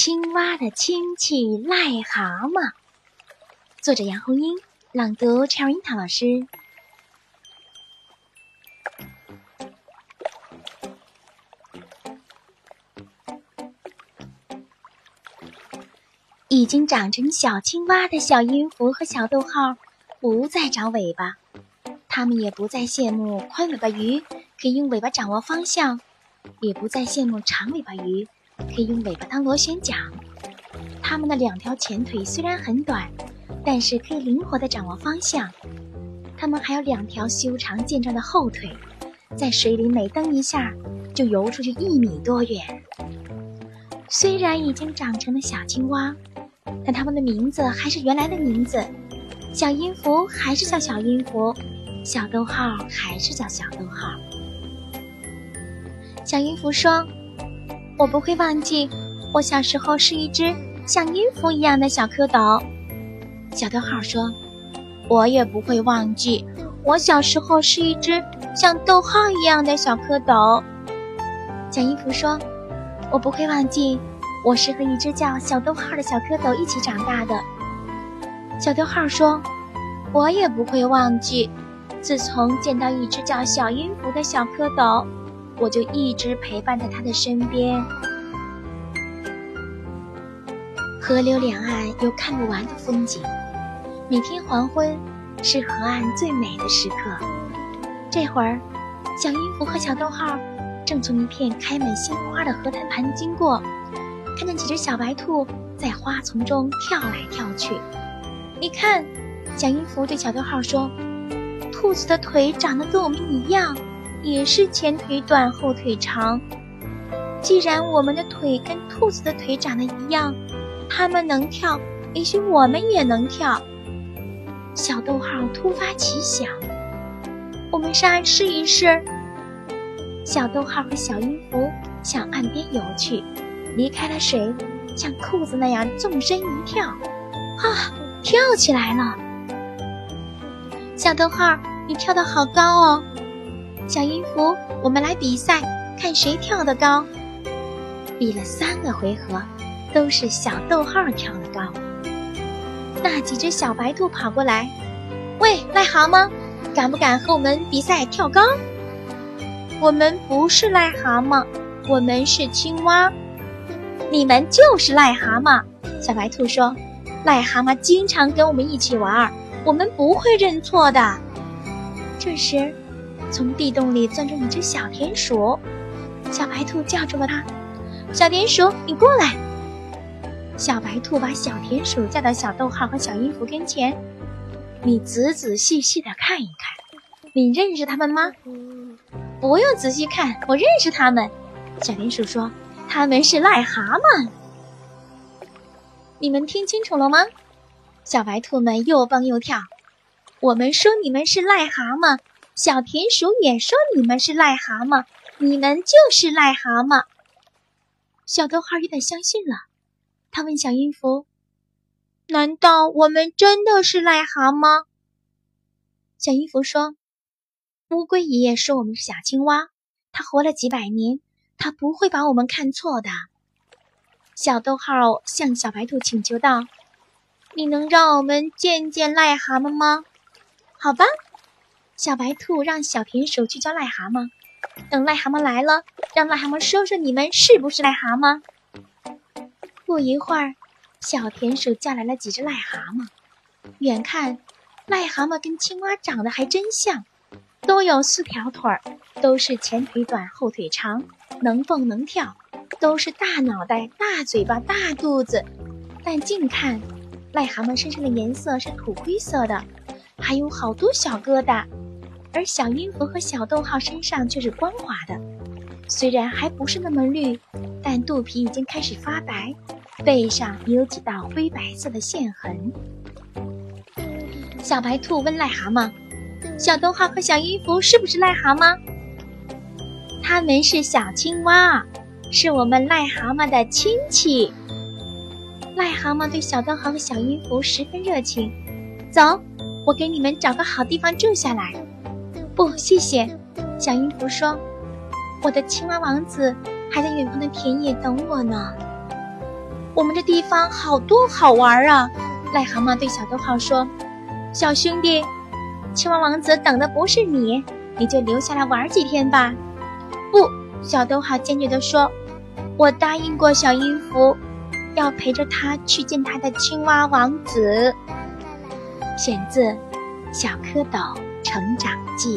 青蛙的亲戚癞蛤蟆，作者杨红樱，朗读 Cherry 樱桃老师。已经长成小青蛙的小音符和小逗号，不再长尾巴，它们也不再羡慕宽尾巴鱼可以用尾巴掌握方向，也不再羡慕长尾巴鱼。可以用尾巴当螺旋桨。它们的两条前腿虽然很短，但是可以灵活地掌握方向。它们还有两条修长健壮的后腿，在水里每蹬一下，就游出去一米多远。虽然已经长成了小青蛙，但它们的名字还是原来的名字。小音符还是叫小音符，小逗号还是叫小逗号。小音符说。我不会忘记，我小时候是一只像音符一样的小蝌蚪。小逗号说：“我也不会忘记，我小时候是一只像逗号一样的小蝌蚪。”小音符说：“我不会忘记，我是和一只叫小逗号的小蝌蚪一起长大的。”小逗号说：“我也不会忘记，自从见到一只叫小音符的小蝌蚪。”我就一直陪伴在他的身边。河流两岸有看不完的风景，每天黄昏是河岸最美的时刻。这会儿，小音符和小逗号正从一片开满鲜花的河滩旁经过，看见几只小白兔在花丛中跳来跳去。你看，小音符对小逗号说：“兔子的腿长得跟我们一样。”也是前腿短后腿长。既然我们的腿跟兔子的腿长得一样，它们能跳，也许我们也能跳。小逗号突发奇想，我们上岸试一试。小逗号和小音符向岸边游去，离开了水，像兔子那样纵身一跳，啊，跳起来了！小逗号，你跳得好高哦！小音符，我们来比赛，看谁跳得高。比了三个回合，都是小逗号跳得高。那几只小白兔跑过来，喂，癞蛤蟆，敢不敢和我们比赛跳高？我们不是癞蛤蟆，我们是青蛙。你们就是癞蛤蟆。小白兔说：“癞蛤蟆经常跟我们一起玩，我们不会认错的。”这时。从地洞里钻出一只小田鼠，小白兔叫住了它：“小田鼠，你过来。”小白兔把小田鼠叫到小逗号和小音符跟前：“你仔仔细细的看一看，你认识他们吗？”“不用仔细看，我认识他们。”小田鼠说：“他们是癞蛤蟆。”你们听清楚了吗？小白兔们又蹦又跳。我们说你们是癞蛤蟆。小田鼠也说：“你们是癞蛤蟆，你们就是癞蛤蟆。”小逗号有点相信了，他问小音符：“难道我们真的是癞蛤蟆？”小音符说：“乌龟爷爷说我们是小青蛙，他活了几百年，他不会把我们看错的。”小逗号向小白兔请求道：“你能让我们见见癞蛤蟆吗？”“好吧。”小白兔让小田鼠去叫癞蛤蟆，等癞蛤蟆来了，让癞蛤蟆说说你们是不是癞蛤蟆。不一会儿，小田鼠叫来了几只癞蛤蟆。远看，癞蛤蟆跟青蛙长得还真像，都有四条腿儿，都是前腿短后腿长，能蹦能跳，都是大脑袋、大嘴巴、大肚子。但近看，癞蛤蟆身上的颜色是土灰色的，还有好多小疙瘩。而小音符和小逗号身上却是光滑的，虽然还不是那么绿，但肚皮已经开始发白，背上也有几道灰白色的线痕。小白兔问癞蛤蟆：“小逗号和小音符是不是癞蛤蟆？”“他们是小青蛙，是我们癞蛤蟆的亲戚。”癞蛤蟆对小逗号和小音符十分热情：“走，我给你们找个好地方住下来。”不，谢谢。小音符说：“我的青蛙王子还在远方的田野等我呢。”我们这地方好多好玩啊！癞蛤蟆对小逗号说：“小兄弟，青蛙王子等的不是你，你就留下来玩几天吧。”不，小逗号坚决地说：“我答应过小音符，要陪着他去见他的青蛙王子。”选自《小蝌蚪成长记》。